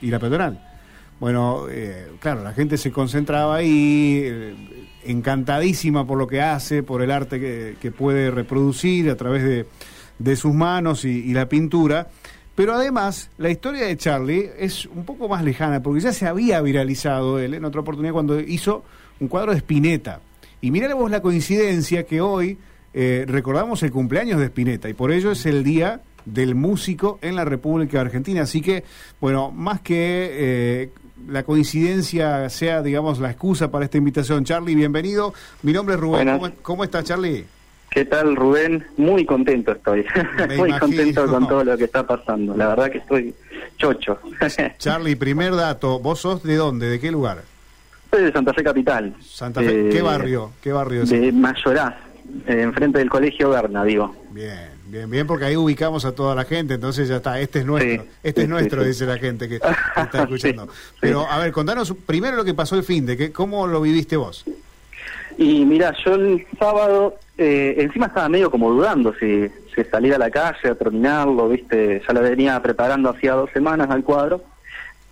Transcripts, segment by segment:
y la peatonal. Bueno, eh, claro, la gente se concentraba ahí, eh, encantadísima por lo que hace, por el arte que, puede reproducir a través de, de sus manos y, la pintura. Pero además, la historia de Charlie es un poco más lejana, porque ya se había viralizado él en otra oportunidad cuando hizo un cuadro de Spinetta. Y miremos la coincidencia que hoy eh, recordamos el cumpleaños de Spinetta, y por ello es el día del músico en la República Argentina. Así que, bueno, más que eh, la coincidencia sea, digamos, la excusa para esta invitación. Charlie, bienvenido. Mi nombre es Rubén. ¿Cómo, ¿Cómo, estás, Charlie? ¿Qué tal, Rubén? Muy contento estoy. Muy contento con todo lo que está pasando. La verdad que estoy chocho. Charlie, primer dato. ¿Vos sos de dónde? ¿De qué lugar? Soy de Santa Fe Capital. Santa Fe. ¿Qué barrio? ¿Qué barrio es? De Mayoraz, eh, enfrente del Colegio Berna, digo. Bien. Bien, bien, porque ahí ubicamos a toda la gente, entonces ya está, este es nuestro, este es nuestro, dice la gente que, está escuchando. Pero, a ver, contanos primero lo que pasó el fin de, que, ¿cómo lo viviste vos? Y mira, yo el sábado, eh, encima estaba medio como dudando si, si salir a la calle a terminarlo, viste, ya lo venía preparando hacía dos semanas al cuadro,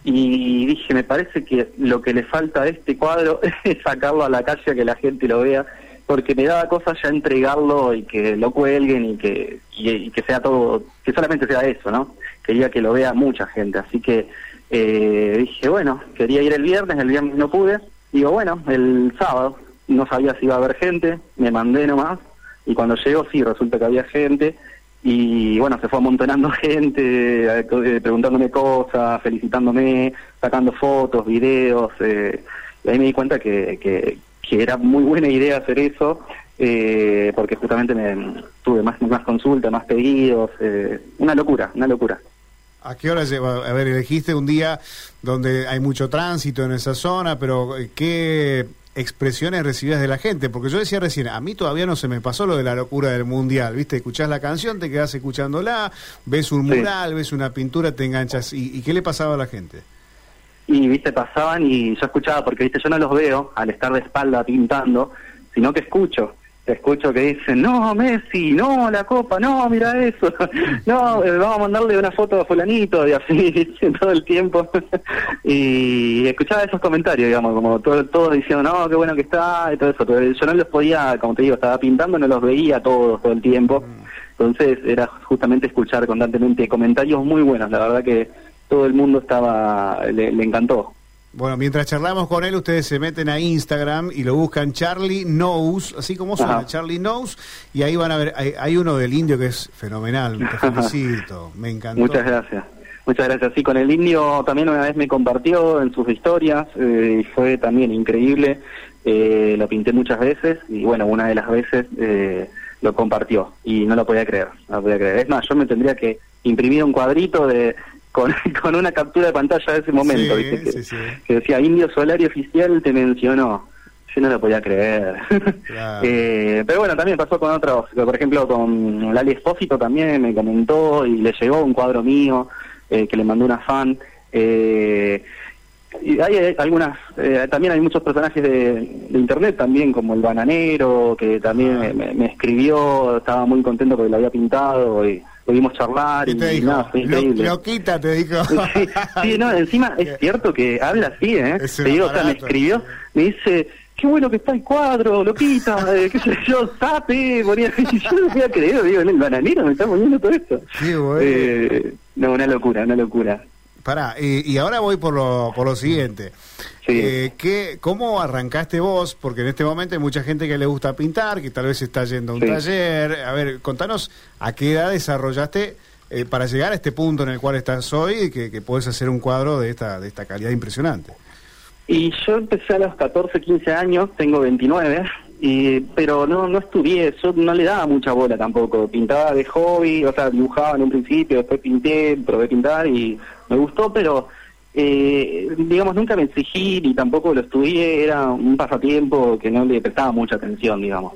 y dije, me parece que lo que le falta a este cuadro es sacarlo a la calle, a que la gente lo vea, porque me daba cosas ya entregarlo y que lo cuelguen y que, y, que sea todo, que solamente sea eso, ¿no? Quería que lo vea mucha gente, así que eh, dije, bueno, quería ir el viernes, el viernes no pude, digo, bueno, el sábado, no sabía si iba a haber gente, me mandé nomás, y cuando llegó sí, resulta que había gente, y bueno, se fue amontonando gente, eh, preguntándome cosas, felicitándome, sacando fotos, videos, eh, y ahí me di cuenta que, que, que era muy buena idea hacer eso, eh, porque justamente me, tuve más, más consultas, más pedidos, eh, una locura, una locura. ¿A qué hora lleva? A ver, elegiste un día donde hay mucho tránsito en esa zona, pero eh, ¿qué expresiones recibías de la gente? Porque yo decía recién, a mí todavía no se me pasó lo de la locura del mundial, ¿viste? Escuchás la canción, te quedás escuchándola, ves un mural, ves una pintura, te enganchas. ¿Y, ¿Y qué le pasaba a la gente? Y viste pasaban y yo escuchaba porque viste yo no los veo al estar de espalda pintando sino que escucho. Escucho que dicen no Messi no la copa no mira eso no eh, vamos a mandarle una foto a fulanito y así todo el tiempo. Y escuchaba esos comentarios digamos como todos todo diciendo no qué bueno que está y todo eso pero yo no los podía como te digo estaba pintando no los veía todos todo el tiempo. Mm. entonces era justamente escuchar constantemente comentarios muy buenos la verdad que todo el mundo estaba le, encantó. Bueno, mientras charlamos con él, ustedes se meten a Instagram y lo buscan Charlie Knows, así como suena, Charlie Knows, y ahí van a ver, hay, uno del indio que es fenomenal, te felicito, me encantó. Muchas gracias. Muchas gracias. Sí, con el indio también una vez me compartió en sus historias eh, fue también increíble. Eh, lo pinté muchas veces y bueno, una de las veces eh, lo compartió y no lo podía creer, no lo podía creer. Es más, yo me tendría que imprimir un cuadrito de con, una captura de pantalla de ese momento, que, decía Indio Solar y Oficial te mencionó. Yo no lo podía creer. Eh, pero bueno, también pasó con otros, por ejemplo con Lali Espósito también me comentó y le llegó un cuadro mío eh, que le mandó una fan. Eh, y hay algunas, también hay muchos personajes de, internet también, como el bananero, que también ah. me, me, escribió, estaba muy contento porque lo había pintado y pudimos charlar. y, te dijo? Nada, fue increíble. Loquita te dijo. Sí, no, encima es cierto que habla así, ¿eh? Te digo, o sea, me escribió, me dice, qué bueno que está el cuadro, loquita, eh, qué sé yo, sape, ponía, yo no había creído, digo, en el bananero me está poniendo todo esto. Sí, bueno. Eh, no, una locura, una locura. Pará, y, ahora voy por lo, por lo siguiente. Eh, ¿qué, ¿Cómo arrancaste vos? Porque en este momento hay mucha gente que le gusta pintar, que tal vez está yendo a un taller. A ver, contanos a qué edad desarrollaste eh, para llegar a este punto en el cual estás hoy y que, que puedes hacer un cuadro de esta, de esta calidad impresionante. Y yo empecé a los 14, 15 años, tengo 29, y, pero no, no estudié, yo no le daba mucha bola tampoco. Pintaba de hobby, o sea, dibujaba en un principio, después pinté, probé pintar y me gustó, pero eh, digamos, nunca me exigí ni tampoco lo estudié, era un pasatiempo que no le prestaba mucha atención, digamos.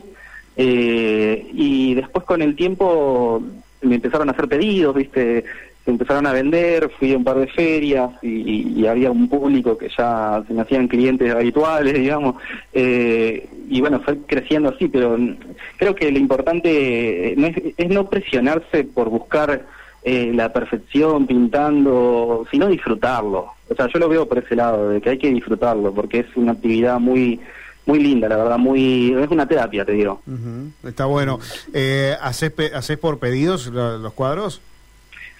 Eh, y después con el tiempo me empezaron a hacer pedidos, viste, se empezaron a vender, fui a un par de ferias y, había un público que ya se me hacían clientes habituales, digamos, eh, y bueno, fue creciendo así, pero creo que lo importante no es, es no presionarse por buscar eh, la perfección pintando, sino disfrutarlo. O sea, yo lo veo por ese lado, de que hay que disfrutarlo, porque es una actividad muy muy linda, la verdad, muy es una terapia, te digo. Está bueno. Eh, ¿haces, ¿Haces por pedidos los cuadros?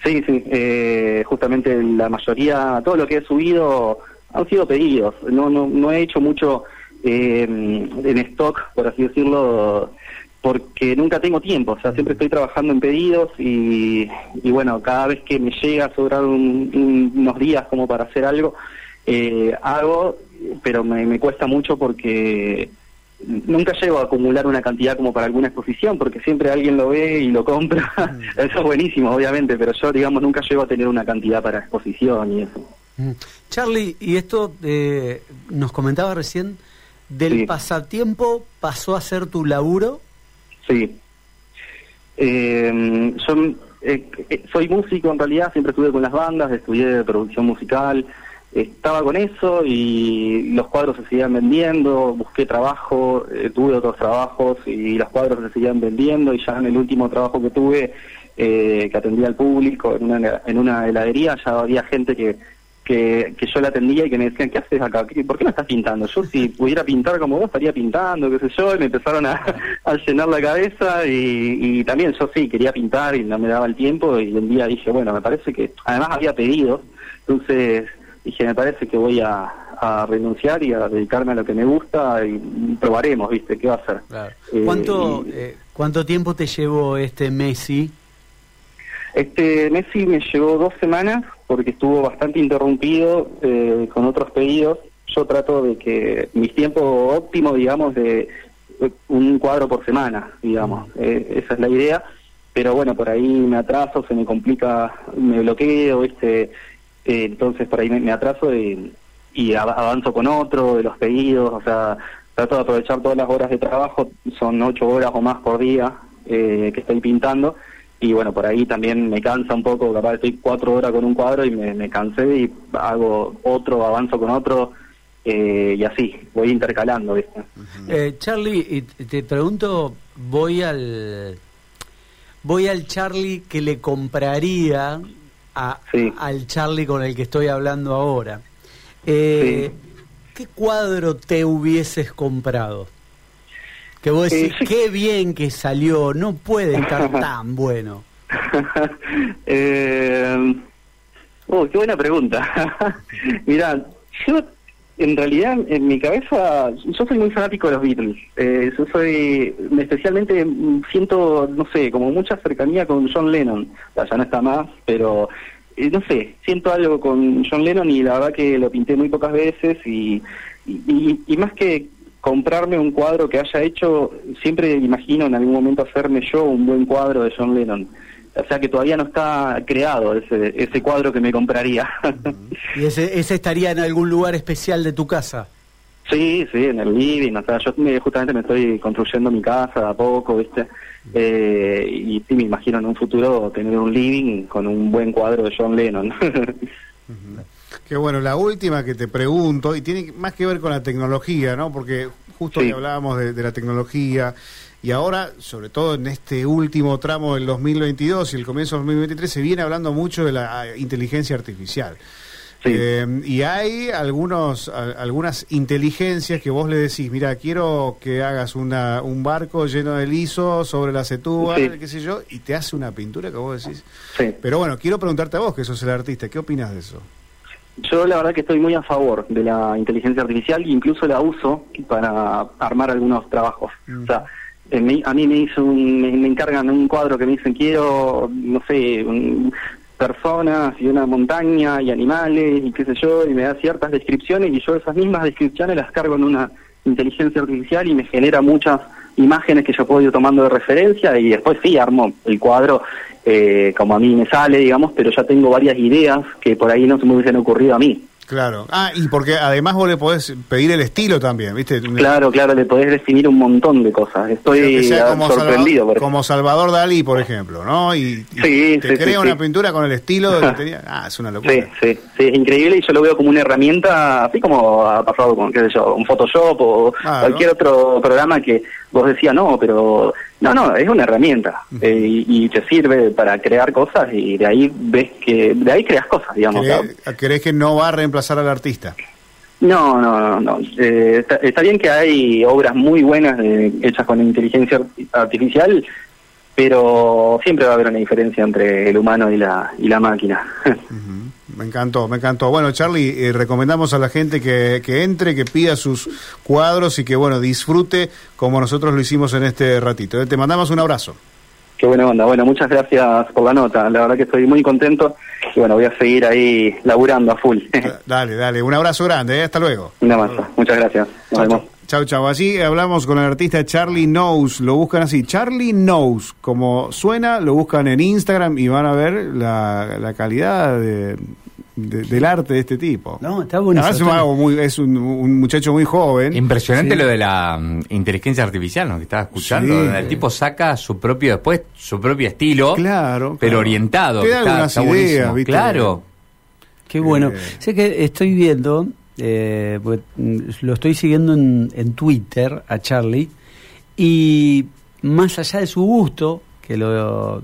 Sí, sí, eh, justamente la mayoría, todo lo que he subido han sido pedidos. No, no, no he hecho mucho eh, en stock, por así decirlo, porque nunca tengo tiempo, o sea, siempre estoy trabajando en pedidos y, y bueno, cada vez que me llega a sobrar unos días como para hacer algo, eh, hago, pero me, me cuesta mucho porque nunca llego a acumular una cantidad como para alguna exposición, porque siempre alguien lo ve y lo compra. Mm. eso es buenísimo, obviamente, pero yo, digamos, nunca llego a tener una cantidad para exposición y eso. Mm. Charlie, y esto eh, nos comentaba recién, ¿del pasatiempo pasó a ser tu laburo? Sí. Eh, yo eh, eh, soy músico en realidad, siempre estuve con las bandas, estudié producción musical, estaba con eso y los cuadros se seguían vendiendo, busqué trabajo, tuve otros trabajos y los cuadros se seguían vendiendo y ya en el último trabajo que tuve, que atendía al público en una, en una heladería, ya había gente que que, que, yo la atendía y que me decían, ¿qué haces acá? ¿Por qué no estás pintando? Yo si pudiera pintar como vos estaría pintando, qué sé yo, y me empezaron a, llenar la cabeza y, también yo sí, quería pintar y no me daba el tiempo y un día dije, bueno, me parece que, además había pedido, entonces dije, me parece que voy a, renunciar y a dedicarme a lo que me gusta y probaremos, ¿viste? ¿Qué va a hacer? Eh, ¿Cuánto, eh, ¿Cuánto tiempo te llevó este Messi? Este Messi me llevó dos semanas porque estuvo bastante interrumpido eh, con otros pedidos. Yo trato de que mis tiempos óptimos, digamos, de un cuadro por semana, digamos, eh, esa es la idea. Pero bueno, por ahí me atraso, se me complica, me bloqueo, este, eh, entonces por ahí me, atraso y, y avanzo con otro de los pedidos, o sea, trato de aprovechar todas las horas de trabajo, son ocho horas o más por día que estoy pintando y bueno, por ahí también me cansa un poco, capaz estoy cuatro horas con un cuadro y me, cansé y hago otro, avanzo con otro eh, y así, voy intercalando, ¿viste? eh, Charlie, te pregunto, voy al voy al Charlie que le compraría a, al Charlie con el que estoy hablando ahora. Eh, ¿Qué cuadro te hubieses comprado? Que vos decís, qué bien que salió, no puede estar tan bueno. eh, oh, qué buena pregunta. Mirá, yo en realidad en mi cabeza, yo soy muy fanático de los Beatles. Eh, yo soy, especialmente siento, no sé, como mucha cercanía con John Lennon. ya no está más, pero eh, no sé, siento algo con John Lennon y la verdad que lo pinté muy pocas veces y, y más que comprarme un cuadro que haya hecho, siempre imagino en algún momento hacerme yo un buen cuadro de John Lennon. O sea que todavía no está creado ese, ese cuadro que me compraría. ¿Y ese, ese estaría en algún lugar especial de tu casa? Sí, sí, en el living. O sea, yo justamente me estoy construyendo mi casa a poco, ¿viste? Eh, y sí, me imagino en un futuro tener un living con un buen cuadro de John Lennon. Qué bueno, la última que te pregunto, y tiene más que ver con la tecnología, ¿no? Porque justo hablábamos de, la tecnología, y ahora, sobre todo en este último tramo del 2022 y el comienzo del 2023, se viene hablando mucho de la ah, inteligencia artificial. Eh, y hay algunos, algunas inteligencias que vos le decís, mira, quiero que hagas una, un barco lleno de liso sobre la setúa, qué sé yo, y te hace una pintura que vos decís. Pero bueno, quiero preguntarte a vos, que sos el artista, ¿qué opinas de eso? Yo la verdad que estoy muy a favor de la inteligencia artificial incluso la uso para armar algunos trabajos. Mm. O sea, a mí me hizo me, encargan un cuadro que me dicen quiero, no sé, personas y una montaña y animales y qué sé yo, y me da ciertas descripciones y yo esas mismas descripciones las cargo en una inteligencia artificial y me genera muchas imágenes que yo puedo ir tomando de referencia y después sí armo el cuadro eh, como a mí me sale, digamos, pero ya tengo varias ideas que por ahí no se me hubiesen ocurrido a mí. Claro. Ah, y porque además vos le podés pedir el estilo también, ¿viste? Claro, claro, le podés definir un montón de cosas. Estoy sorprendido. Salvador, como Salvador Dalí, por ejemplo, ¿no? Y, te crea una pintura con el estilo que tenía. Ah, es una locura. Sí, sí, sí, es increíble y yo lo veo como una herramienta, así como ha pasado con, qué sé yo, un Photoshop o cualquier otro programa que vos decías, no, pero No, no, es una herramienta eh, y, te sirve para crear cosas y de ahí ves que, de ahí creas cosas, digamos. ¿Crees, que no va a reemplazar al artista? No, no, no. no. Eh, está, bien que hay obras muy buenas hechas con inteligencia artificial, pero siempre va a haber una diferencia entre el humano y la, y la máquina. Me encantó, me encantó. Bueno, Charlie, eh, recomendamos a la gente que, que, entre, que pida sus cuadros y que, bueno, disfrute como nosotros lo hicimos en este ratito. Eh, te mandamos un abrazo. Qué buena onda. Bueno, muchas gracias por la nota. La verdad que estoy muy contento y, bueno, voy a seguir ahí laburando a full. dale, dale. Un abrazo grande. ¿eh? Hasta luego. Una más. Muchas gracias. Nos vemos. Chau, chau. Así hablamos con el artista Charlie Knows. Lo buscan así, Charlie Knows. Como suena, lo buscan en Instagram y van a ver la, la calidad de, del arte de este tipo. No, está buenísimo. Muy, es un, muchacho muy joven. Impresionante lo de la mm, inteligencia artificial, ¿no? Que estaba escuchando. El tipo saca su propio, después, su propio estilo. Claro. Pero orientado. Te da está, ideas, Claro. Qué bueno. Eh. Sé que estoy viendo, eh, pues, mm, lo estoy siguiendo en, en Twitter a Charlie, y más allá de su gusto, que lo